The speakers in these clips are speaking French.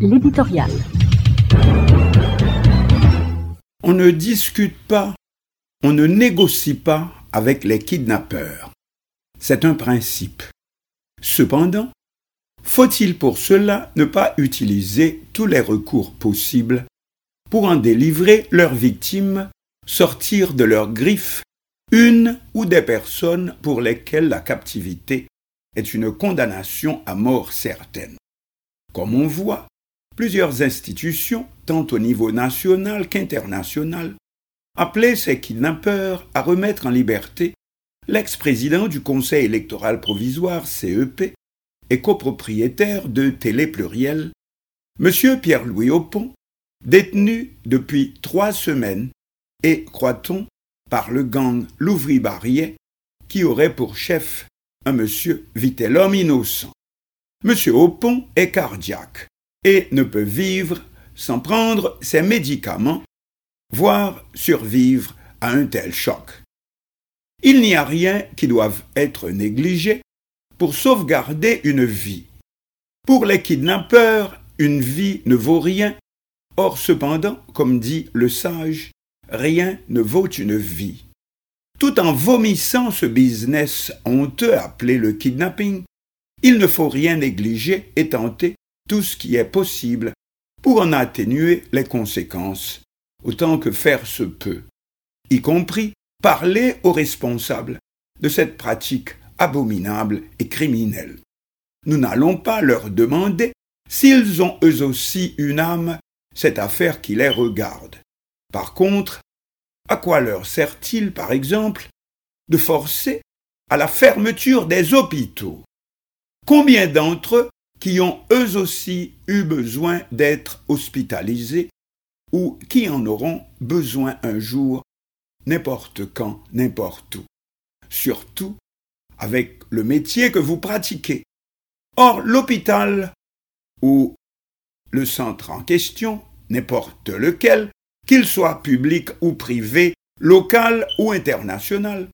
L'éditorial. On ne discute pas, on ne négocie pas avec les kidnappeurs. C'est un principe. Cependant, faut-il pour cela ne pas utiliser tous les recours possibles pour en délivrer leurs victimes, sortir de leurs griffes une ou des personnes pour lesquelles la captivité est une condamnation à mort certaine? Comme on voit, plusieurs institutions, tant au niveau national qu'international, appelaient ces kidnappeurs à remettre en liberté l'ex-président du Conseil électoral provisoire CEP et copropriétaire de Télé Pluriel, M. Pierre-Louis Aupont, détenu depuis trois semaines et, croit-on, par le gang Louvry-Barrier, qui aurait pour chef un monsieur Vitellum innocent. Monsieur Aupont est cardiaque ne peut vivre sans prendre ses médicaments, voire survivre à un tel choc. Il n'y a rien qui doive être négligé pour sauvegarder une vie. Pour les kidnappeurs, une vie ne vaut rien. Or, cependant, comme dit le sage, rien ne vaut une vie. Tout en vomissant ce business honteux appelé le kidnapping, il ne faut rien négliger et tenter tout ce qui est possible pour en atténuer les conséquences, autant que faire se peut, y compris parler aux responsables de cette pratique abominable et criminelle. Nous n'allons pas leur demander s'ils ont eux aussi une âme, cette affaire qui les regarde. Par contre, à quoi leur sert-il, par exemple, de forcer à la fermeture des hôpitaux? Combien d'entre eux qui ont eux aussi eu besoin d'être hospitalisés ou qui en auront besoin un jour, n'importe quand, n'importe où, surtout avec le métier que vous pratiquez. Or, l'hôpital ou le centre en question, n'importe lequel, qu'il soit public ou privé, local ou international,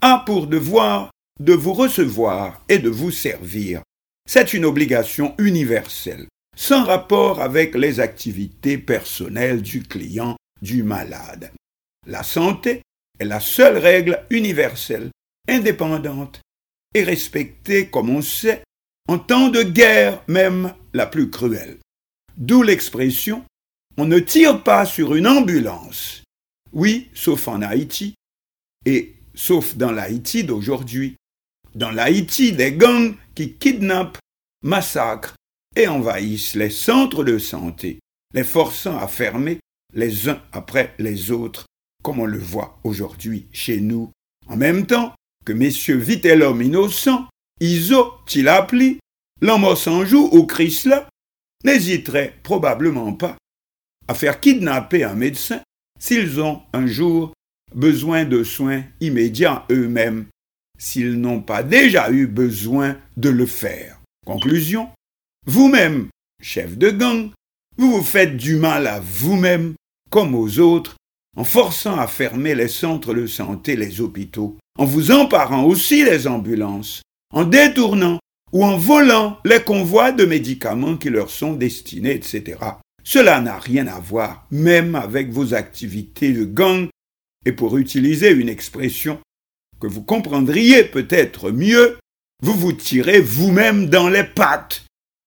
a pour devoir de vous recevoir et de vous servir. C'est une obligation universelle, sans rapport avec les activités personnelles du client, du malade. La santé est la seule règle universelle, indépendante et respectée, comme on sait, en temps de guerre même la plus cruelle. D'où l'expression on ne tire pas sur une ambulance. Oui, sauf en Haïti, et sauf dans l'Haïti d'aujourd'hui. Dans l'Haïti des gangs qui kidnappent, massacrent et envahissent les centres de santé, les forçant à fermer les uns après les autres, comme on le voit aujourd'hui chez nous, en même temps que messieurs Vitellum innocent, Iso, Tilapli, Lamossanjou ou Chrysla n'hésiteraient probablement pas à faire kidnapper un médecin s'ils ont un jour besoin de soins immédiats eux-mêmes, s'ils n'ont pas déjà eu besoin de le faire. Conclusion, vous-même, chef de gang, vous vous faites du mal à vous-même comme aux autres en forçant à fermer les centres de santé, les hôpitaux, en vous emparant aussi les ambulances, en détournant ou en volant les convois de médicaments qui leur sont destinés, etc. Cela n'a rien à voir même avec vos activités de gang et pour utiliser une expression que vous comprendriez peut-être mieux, vous vous tirez vous-même dans les pattes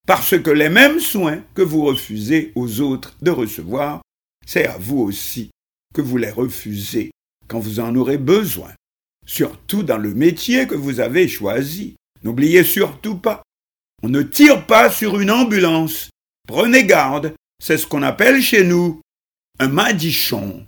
parce que les mêmes soins que vous refusez aux autres de recevoir, c'est à vous aussi que vous les refusez quand vous en aurez besoin, surtout dans le métier que vous avez choisi. N'oubliez surtout pas, on ne tire pas sur une ambulance. Prenez garde, c'est ce qu'on appelle chez nous un madichon.